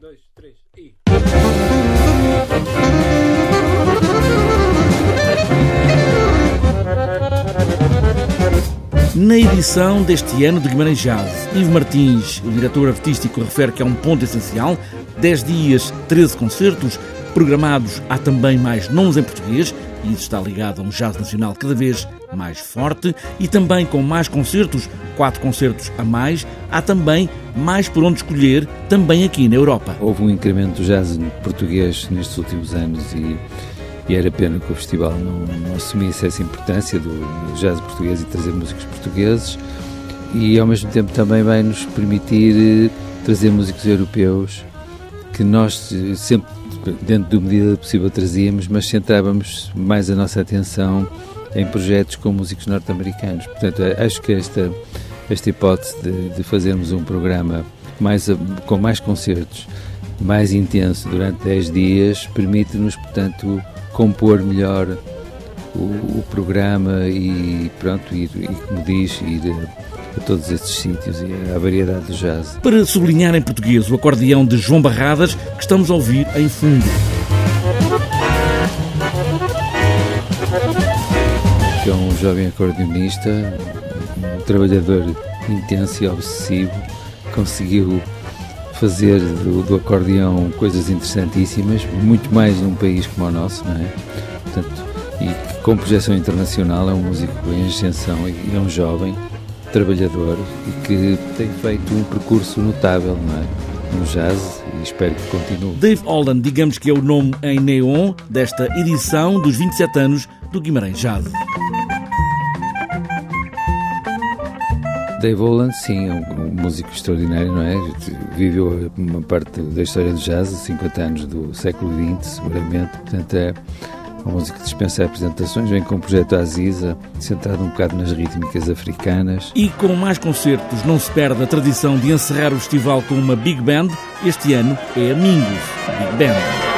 dois, três e. Na edição deste ano de Guimarães Jazz, Ivo Martins, o diretor artístico, refere que é um ponto essencial. 10 dias, 13 concertos, programados. Há também mais nomes em português, e isso está ligado a um jazz nacional cada vez mais forte e também com mais concertos, quatro concertos a mais, há também mais por onde escolher, também aqui na Europa. Houve um incremento do jazz português nestes últimos anos e, e era pena que o festival não, não assumisse essa importância do, do jazz português e trazer músicos portugueses e ao mesmo tempo também vai nos permitir eh, trazer músicos europeus que nós sempre dentro da medida possível trazíamos, mas centrávamos mais a nossa atenção em projetos com músicos norte-americanos. Portanto, acho que esta, esta hipótese de, de fazermos um programa mais, com mais concertos, mais intenso durante 10 dias, permite-nos, portanto, compor melhor o, o, programa e, pronto, ir, e como diz, ir a todos estes sítios e à variedade do jazz. Para sublinhar em português o acordeão de João Barradas, que estamos a ouvir em fundo. Que é um jovem acordeonista, um trabalhador intenso e obsessivo, conseguiu fazer do, do acordeão coisas interessantíssimas, muito mais num país como o nosso, não é? Portanto, e com projeção internacional é um músico em ascensão e é um jovem trabalhador e que tem feito um percurso notável não é? no jazz e espero que continue. Dave Holland, digamos que é o nome em neon desta edição dos 27 anos do Guimarães Jazz. Dave Holland, sim, é um, músico extraordinário, não é? Viveu uma parte da história do jazz, 50 anos do século XX, seguramente, portanto é uma música que dispensa apresentações, vem com o projeto Aziza, centrado um bocado nas rítmicas africanas. E com mais concertos, não se perde a tradição de encerrar o festival com uma Big Band. Este ano é a Mingus Big Band.